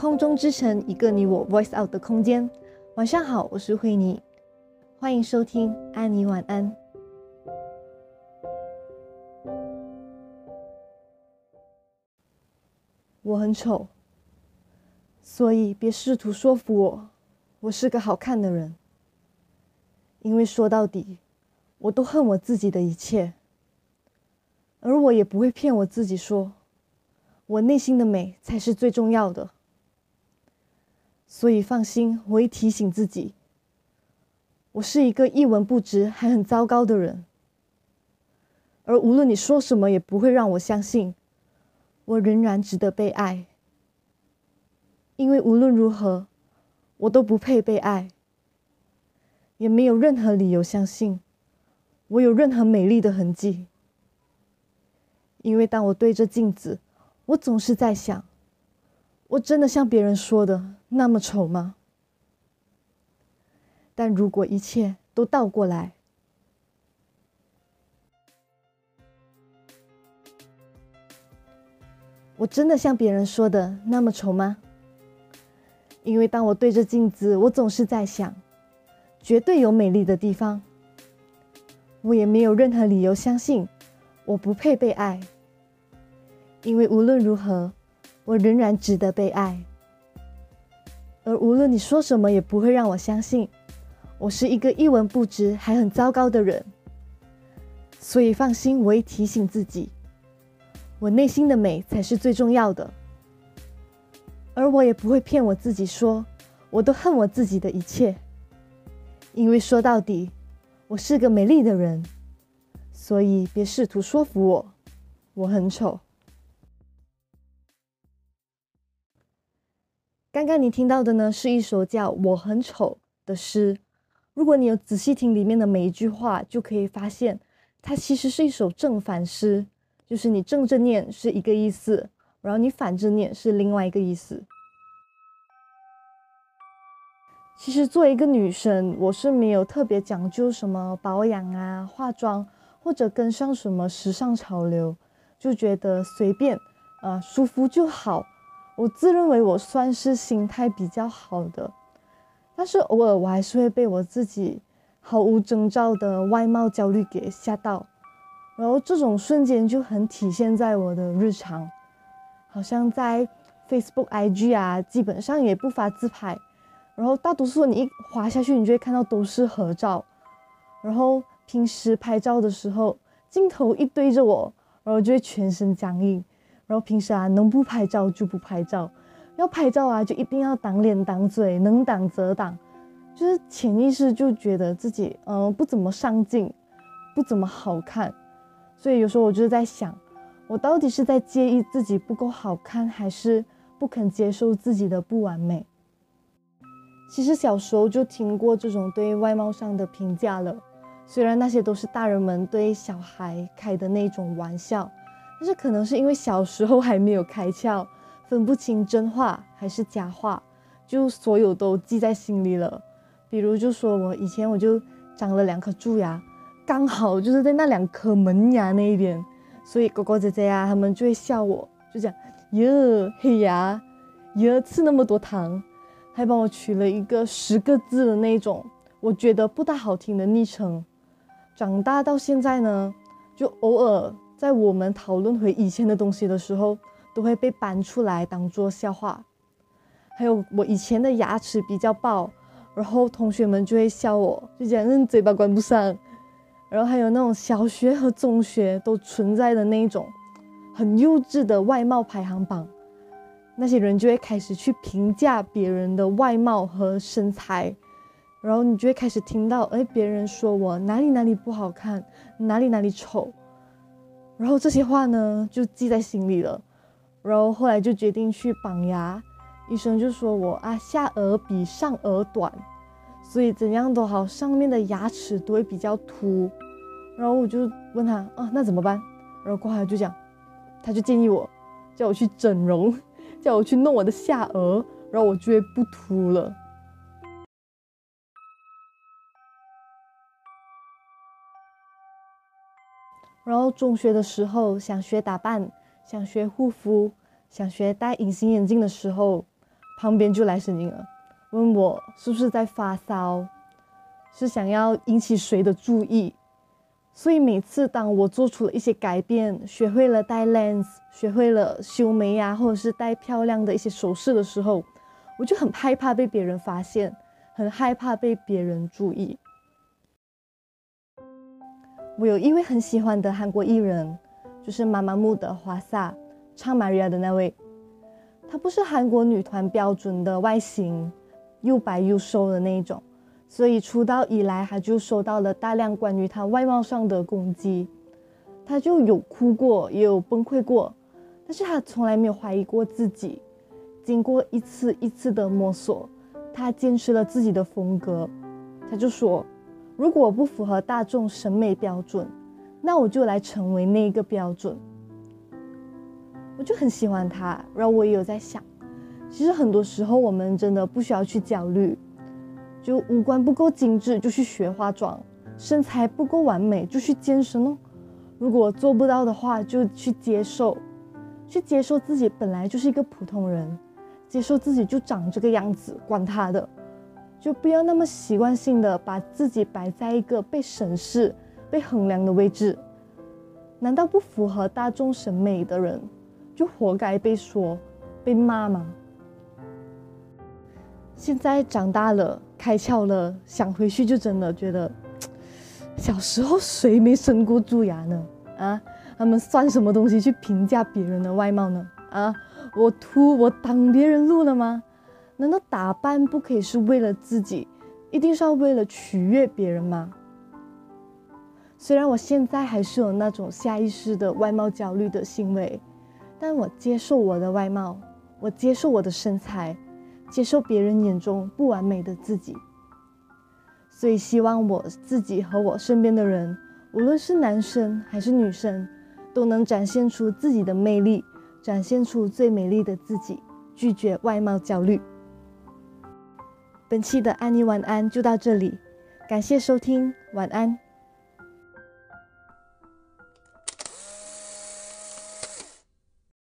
空中之城，一个你我 voice out 的空间。晚上好，我是慧妮，欢迎收听安妮晚安。我很丑，所以别试图说服我，我是个好看的人。因为说到底，我都恨我自己的一切，而我也不会骗我自己说，我内心的美才是最重要的。所以放心，我会提醒自己，我是一个一文不值还很糟糕的人。而无论你说什么，也不会让我相信，我仍然值得被爱。因为无论如何，我都不配被爱，也没有任何理由相信我有任何美丽的痕迹。因为当我对着镜子，我总是在想。我真的像别人说的那么丑吗？但如果一切都倒过来，我真的像别人说的那么丑吗？因为当我对着镜子，我总是在想，绝对有美丽的地方。我也没有任何理由相信我不配被爱，因为无论如何。我仍然值得被爱，而无论你说什么，也不会让我相信我是一个一文不值还很糟糕的人。所以放心，我会提醒自己，我内心的美才是最重要的。而我也不会骗我自己说，我都恨我自己的一切，因为说到底，我是个美丽的人。所以别试图说服我，我很丑。刚刚你听到的呢，是一首叫《我很丑》的诗。如果你有仔细听里面的每一句话，就可以发现，它其实是一首正反诗，就是你正着念是一个意思，然后你反着念是另外一个意思。其实作为一个女生，我是没有特别讲究什么保养啊、化妆，或者跟上什么时尚潮流，就觉得随便，啊，舒服就好。我自认为我算是心态比较好的，但是偶尔我还是会被我自己毫无征兆的外貌焦虑给吓到，然后这种瞬间就很体现在我的日常，好像在 Facebook、IG 啊，基本上也不发自拍，然后大多数你一滑下去，你就会看到都是合照，然后平时拍照的时候，镜头一对着我，然后就会全身僵硬。然后平时啊，能不拍照就不拍照，要拍照啊，就一定要挡脸挡嘴，能挡则挡，就是潜意识就觉得自己嗯不怎么上镜，不怎么好看，所以有时候我就是在想，我到底是在介意自己不够好看，还是不肯接受自己的不完美？其实小时候就听过这种对外貌上的评价了，虽然那些都是大人们对小孩开的那种玩笑。但是可能是因为小时候还没有开窍，分不清真话还是假话，就所有都记在心里了。比如就说我以前我就长了两颗蛀牙，刚好就是在那两颗门牙那一边，所以哥哥姐姐啊他们就会笑我，就讲哟黑牙，哟吃那么多糖，还帮我取了一个十个字的那种，我觉得不大好听的昵称。长大到现在呢，就偶尔。在我们讨论回以前的东西的时候，都会被搬出来当做笑话。还有我以前的牙齿比较爆，然后同学们就会笑我，就讲嗯嘴巴关不上。然后还有那种小学和中学都存在的那一种很幼稚的外貌排行榜，那些人就会开始去评价别人的外貌和身材，然后你就会开始听到哎别人说我哪里哪里不好看，哪里哪里丑。然后这些话呢，就记在心里了。然后后来就决定去绑牙，医生就说我啊下颚比上颚短，所以怎样都好，上面的牙齿都会比较凸。然后我就问他啊，那怎么办？然后过来就讲，他就建议我叫我去整容，叫我去弄我的下颚，然后我就会不凸了。然后中学的时候想学打扮，想学护肤，想学戴隐形眼镜的时候，旁边就来声音了，问我是不是在发烧，是想要引起谁的注意。所以每次当我做出了一些改变，学会了戴 lens，学会了修眉呀，或者是戴漂亮的一些首饰的时候，我就很害怕被别人发现，很害怕被别人注意。我有一位很喜欢的韩国艺人，就是妈妈木的华萨，唱 Maria 的那位。她不是韩国女团标准的外形，又白又瘦的那一种，所以出道以来，她就收到了大量关于她外貌上的攻击。她就有哭过，也有崩溃过，但是她从来没有怀疑过自己。经过一次一次的摸索，她坚持了自己的风格。她就说。如果不符合大众审美标准，那我就来成为那个标准。我就很喜欢他，然后我也有在想，其实很多时候我们真的不需要去焦虑，就五官不够精致就去学化妆，身材不够完美就去健身哦。如果做不到的话，就去接受，去接受自己本来就是一个普通人，接受自己就长这个样子，管他的。就不要那么习惯性的把自己摆在一个被审视、被衡量的位置。难道不符合大众审美的人，就活该被说、被骂吗？现在长大了，开窍了，想回去就真的觉得，小时候谁没生过蛀牙呢？啊，他们算什么东西去评价别人的外貌呢？啊，我秃，我挡别人路了吗？难道打扮不可以是为了自己，一定是要为了取悦别人吗？虽然我现在还是有那种下意识的外貌焦虑的行为，但我接受我的外貌，我接受我的身材，接受别人眼中不完美的自己。所以希望我自己和我身边的人，无论是男生还是女生，都能展现出自己的魅力，展现出最美丽的自己，拒绝外貌焦虑。本期的安妮晚安就到这里，感谢收听，晚安。